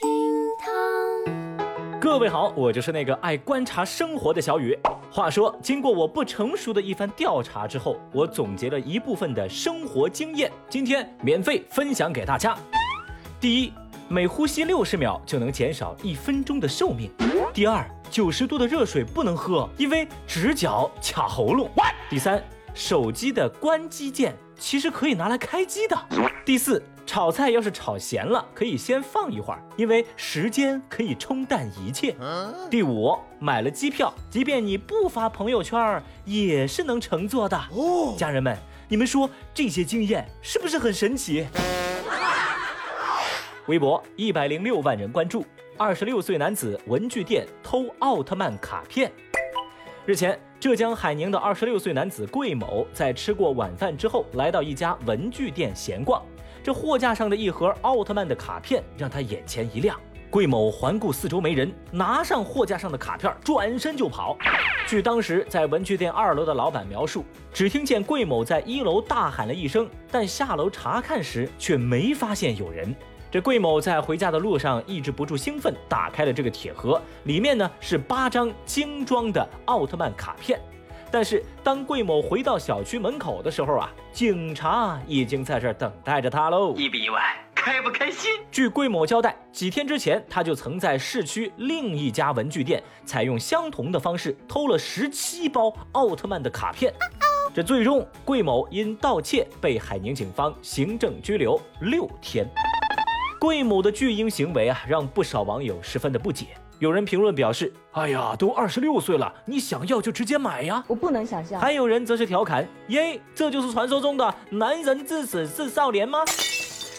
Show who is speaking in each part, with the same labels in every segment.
Speaker 1: 厅堂。
Speaker 2: 各位好，我就是那个爱观察生活的小雨。话说，经过我不成熟的一番调查之后，我总结了一部分的生活经验，今天免费分享给大家。第一，每呼吸六十秒就能减少一分钟的寿命。第二，九十度的热水不能喝，因为直角卡喉咙。第三，手机的关机键其实可以拿来开机的。第四，炒菜要是炒咸了，可以先放一会儿，因为时间可以冲淡一切。第五，买了机票，即便你不发朋友圈，也是能乘坐的。哦，家人们，你们说这些经验是不是很神奇？微博一百零六万人关注，二十六岁男子文具店偷奥特曼卡片。日前，浙江海宁的二十六岁男子桂某在吃过晚饭之后，来到一家文具店闲逛。这货架上的一盒奥特曼的卡片让他眼前一亮。桂某环顾四周没人，拿上货架上的卡片，转身就跑。据当时在文具店二楼的老板描述，只听见桂某在一楼大喊了一声，但下楼查看时却没发现有人。这桂某在回家的路上抑制不住兴奋，打开了这个铁盒，里面呢是八张精装的奥特曼卡片。但是当桂某回到小区门口的时候啊，警察已经在这儿等待着他喽。
Speaker 3: 意不意外，开不开心？
Speaker 2: 据桂某交代，几天之前他就曾在市区另一家文具店采用相同的方式偷了十七包奥特曼的卡片。这最终，桂某因盗窃被海宁警方行政拘留六天。桂某的巨婴行为啊，让不少网友十分的不解。有人评论表示：“哎呀，都二十六岁了，你想要就直接买呀！”
Speaker 4: 我不能想象。
Speaker 2: 还有人则是调侃：“耶，这就是传说中的男人至死是少年吗？”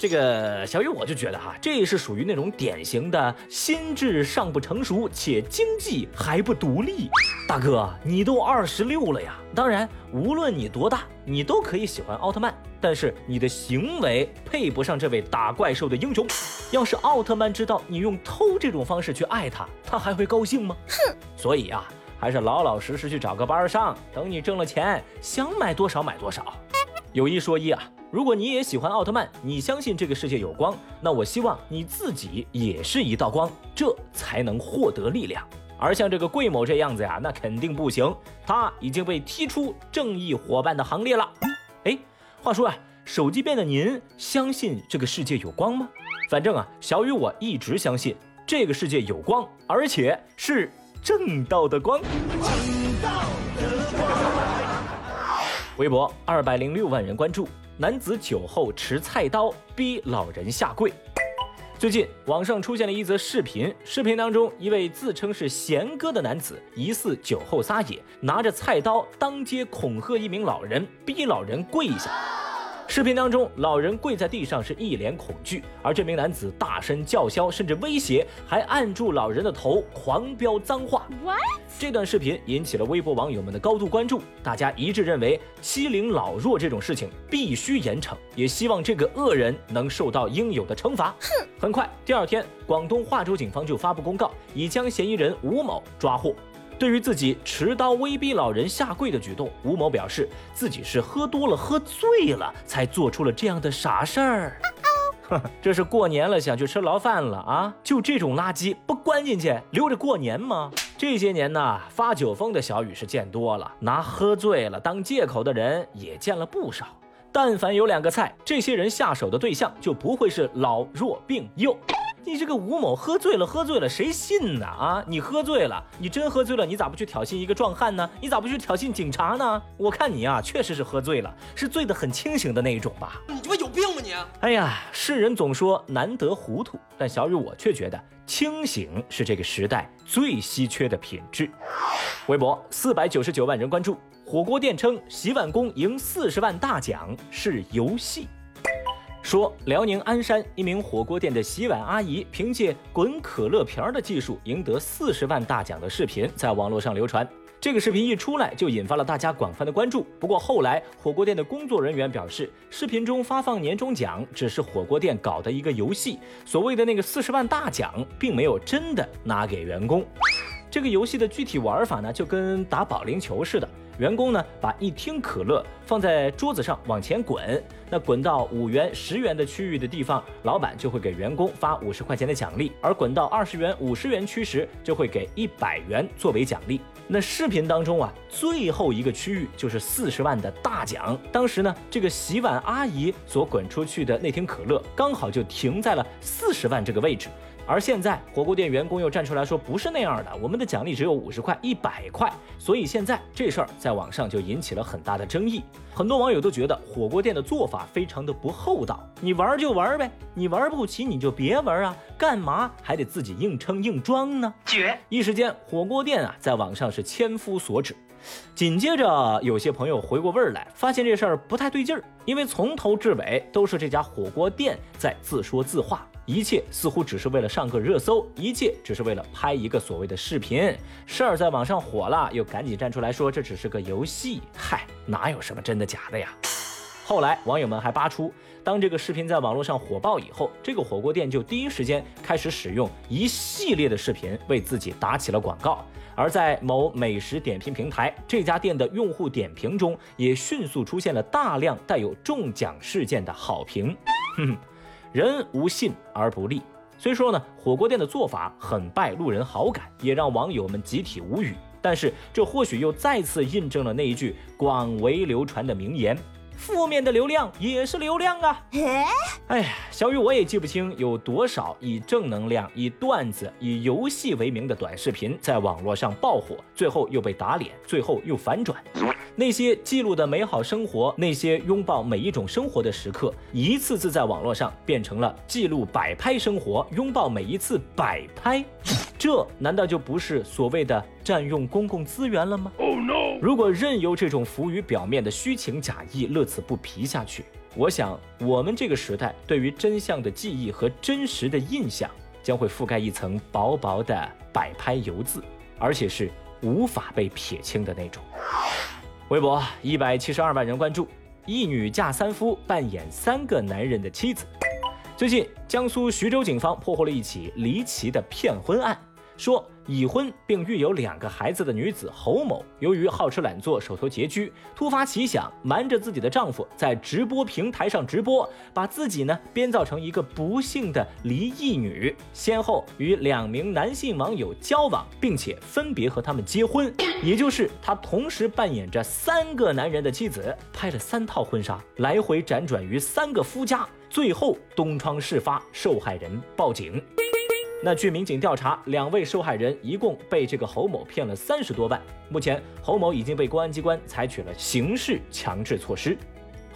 Speaker 2: 这个小雨我就觉得哈，这是属于那种典型的心智尚不成熟且经济还不独立。大哥，你都二十六了呀！当然，无论你多大，你都可以喜欢奥特曼，但是你的行为配不上这位打怪兽的英雄。要是奥特曼知道你用偷这种方式去爱他，他还会高兴吗？哼！所以啊，还是老老实实去找个班上，等你挣了钱，想买多少买多少。有一说一啊。如果你也喜欢奥特曼，你相信这个世界有光，那我希望你自己也是一道光，这才能获得力量。而像这个桂某这样子呀，那肯定不行，他已经被踢出正义伙伴的行列了。哎，话说啊，手机边的您相信这个世界有光吗？反正啊，小雨我一直相信这个世界有光，而且是正道的光。正道的光。微博二百零六万人关注。男子酒后持菜刀逼老人下跪。最近网上出现了一则视频，视频当中一位自称是贤哥的男子疑似酒后撒野，拿着菜刀当街恐吓一名老人，逼老人跪下。视频当中，老人跪在地上是一脸恐惧，而这名男子大声叫嚣，甚至威胁，还按住老人的头，狂飙脏话。这段视频引起了微博网友们的高度关注，大家一致认为欺凌老弱这种事情必须严惩，也希望这个恶人能受到应有的惩罚。哼！很快，第二天，广东化州警方就发布公告，已将嫌疑人吴某抓获。对于自己持刀威逼老人下跪的举动，吴某表示自己是喝多了、喝醉了才做出了这样的傻事儿。这是过年了想去吃牢饭了啊？就这种垃圾不关进去留着过年吗？这些年呢，发酒疯的小雨是见多了，拿喝醉了当借口的人也见了不少。但凡有两个菜，这些人下手的对象就不会是老弱病幼。你这个吴某喝醉了，喝醉了，谁信呢？啊，你喝醉了，你真喝醉了，你咋不去挑衅一个壮汉呢？你咋不去挑衅警察呢？我看你啊，确实是喝醉了，是醉得很清醒的那一种吧？
Speaker 3: 你他妈有病吧你！
Speaker 2: 哎呀，世人总说难得糊涂，但小雨我却觉得清醒是这个时代最稀缺的品质。微博四百九十九万人关注，火锅店称洗碗工赢四十万大奖是游戏。说辽宁鞍山一名火锅店的洗碗阿姨凭借滚可乐瓶的技术赢得四十万大奖的视频在网络上流传。这个视频一出来就引发了大家广泛的关注。不过后来火锅店的工作人员表示，视频中发放年终奖只是火锅店搞的一个游戏，所谓的那个四十万大奖并没有真的拿给员工。这个游戏的具体玩法呢，就跟打保龄球似的。员工呢，把一听可乐放在桌子上往前滚，那滚到五元、十元的区域的地方，老板就会给员工发五十块钱的奖励；而滚到二十元、五十元区时，就会给一百元作为奖励。那视频当中啊，最后一个区域就是四十万的大奖。当时呢，这个洗碗阿姨所滚出去的那瓶可乐，刚好就停在了四十万这个位置。而现在，火锅店员工又站出来说，不是那样的，我们的奖励只有五十块、一百块。所以现在这事儿在网上就引起了很大的争议。很多网友都觉得火锅店的做法非常的不厚道，你玩就玩呗，你玩不起你就别玩啊，干嘛还得自己硬撑硬装呢？
Speaker 3: 绝！
Speaker 2: 一时间，火锅店啊，在网上是千夫所指。紧接着，有些朋友回过味儿来，发现这事儿不太对劲儿，因为从头至尾都是这家火锅店在自说自话。一切似乎只是为了上个热搜，一切只是为了拍一个所谓的视频。事儿在网上火了，又赶紧站出来说这只是个游戏。嗨，哪有什么真的假的呀？后来网友们还扒出，当这个视频在网络上火爆以后，这个火锅店就第一时间开始使用一系列的视频为自己打起了广告。而在某美食点评平台，这家店的用户点评中也迅速出现了大量带有中奖事件的好评。哼哼。人无信而不立。虽说呢，火锅店的做法很败路人好感，也让网友们集体无语。但是这或许又再次印证了那一句广为流传的名言。负面的流量也是流量啊！哎呀，小雨我也记不清有多少以正能量、以段子、以游戏为名的短视频在网络上爆火，最后又被打脸，最后又反转。那些记录的美好生活，那些拥抱每一种生活的时刻，一次次在网络上变成了记录摆拍生活，拥抱每一次摆拍。这难道就不是所谓的占用公共资源了吗？Oh no！如果任由这种浮于表面的虚情假意乐此不疲下去，我想我们这个时代对于真相的记忆和真实的印象将会覆盖一层薄薄的摆拍油渍，而且是无法被撇清的那种。微博一百七十二万人关注，一女嫁三夫，扮演三个男人的妻子。最近，江苏徐州警方破获了一起离奇的骗婚案。说已婚并育有两个孩子的女子侯某，由于好吃懒做、手头拮据，突发奇想，瞒着自己的丈夫在直播平台上直播，把自己呢编造成一个不幸的离异女，先后与两名男性网友交往，并且分别和他们结婚，也就是她同时扮演着三个男人的妻子，拍了三套婚纱，来回辗转于三个夫家，最后东窗事发，受害人报警。那据民警调查，两位受害人一共被这个侯某骗了三十多万。目前，侯某已经被公安机关采取了刑事强制措施。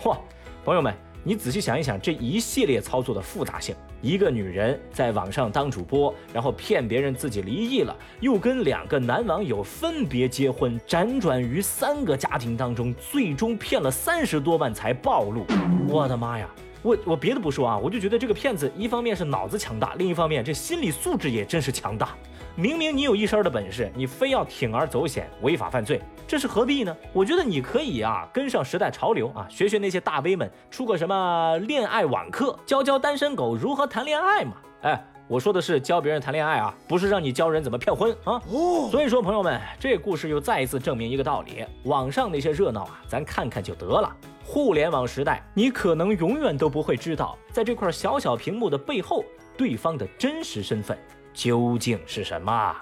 Speaker 2: 嚯，朋友们，你仔细想一想这一系列操作的复杂性：一个女人在网上当主播，然后骗别人自己离异了，又跟两个男网友分别结婚，辗转于三个家庭当中，最终骗了三十多万才暴露。我的妈呀！我我别的不说啊，我就觉得这个骗子一方面是脑子强大，另一方面这心理素质也真是强大。明明你有一身的本事，你非要铤而走险违法犯罪，这是何必呢？我觉得你可以啊，跟上时代潮流啊，学学那些大 V 们出个什么恋爱网课，教教单身狗如何谈恋爱嘛。哎，我说的是教别人谈恋爱啊，不是让你教人怎么骗婚啊。哦，所以说朋友们，这故事又再一次证明一个道理：网上那些热闹啊，咱看看就得了。互联网时代，你可能永远都不会知道，在这块小小屏幕的背后，对方的真实身份究竟是什么。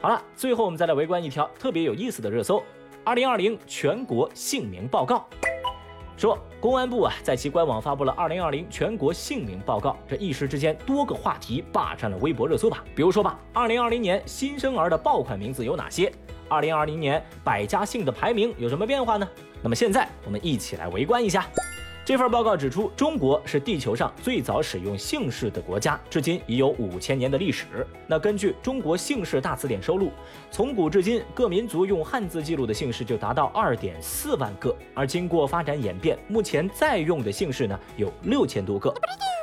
Speaker 2: 好了，最后我们再来围观一条特别有意思的热搜：二零二零全国姓名报告。说公安部啊，在其官网发布了二零二零全国姓名报告。这一时之间，多个话题霸占了微博热搜榜。比如说吧，二零二零年新生儿的爆款名字有哪些？二零二零年百家姓的排名有什么变化呢？那么现在我们一起来围观一下。这份报告指出，中国是地球上最早使用姓氏的国家，至今已有五千年的历史。那根据《中国姓氏大词典》收录，从古至今各民族用汉字记录的姓氏就达到二点四万个，而经过发展演变，目前在用的姓氏呢有六千多个。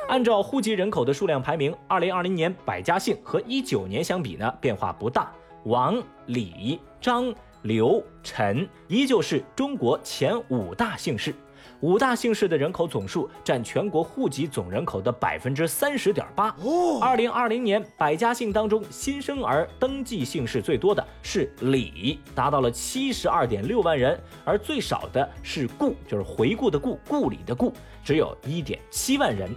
Speaker 2: 按照户籍人口的数量排名，二零二零年百家姓和一九年相比呢变化不大，王、李、张。刘、陈依旧是中国前五大姓氏，五大姓氏的人口总数占全国户籍总人口的百分之三十点八。哦，二零二零年百家姓当中新生儿登记姓氏最多的是李，达到了七十二点六万人，而最少的是顾，就是回顾的顾，故里的顾，只有一点七万人。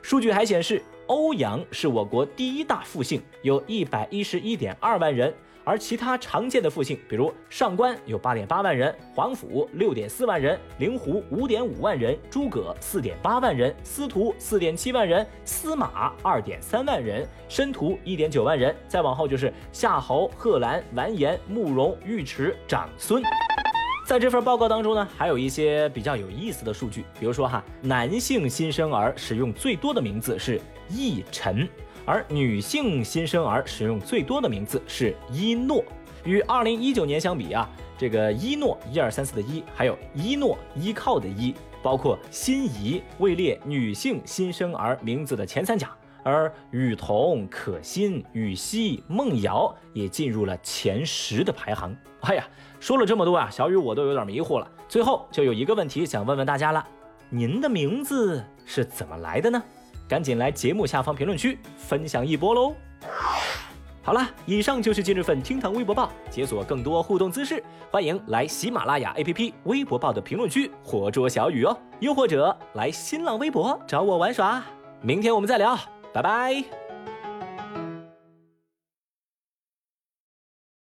Speaker 2: 数据还显示，欧阳是我国第一大复姓，有一百一十一点二万人。而其他常见的复姓，比如上官有八点八万人，皇甫六点四万人，灵狐五点五万人，诸葛四点八万人，司徒四点七万人，司马二点三万人，申屠一点九万人，再往后就是夏侯、贺兰、完颜、慕容、尉迟、长孙。在这份报告当中呢，还有一些比较有意思的数据，比如说哈，男性新生儿使用最多的名字是奕晨。而女性新生儿使用最多的名字是一诺，与二零一九年相比啊，这个一诺一二三四的一，还有一诺依靠的依，包括心仪位列女性新生儿名字的前三甲，而雨桐、可心、雨熙、梦瑶也进入了前十的排行。哎呀，说了这么多啊，小雨我都有点迷糊了。最后就有一个问题想问问大家了，您的名字是怎么来的呢？赶紧来节目下方评论区分享一波喽！好了，以上就是今日份厅堂微博报，解锁更多互动姿势，欢迎来喜马拉雅 APP 微博报的评论区活捉小雨哦，又或者来新浪微博找我玩耍。明天我们再聊，拜拜。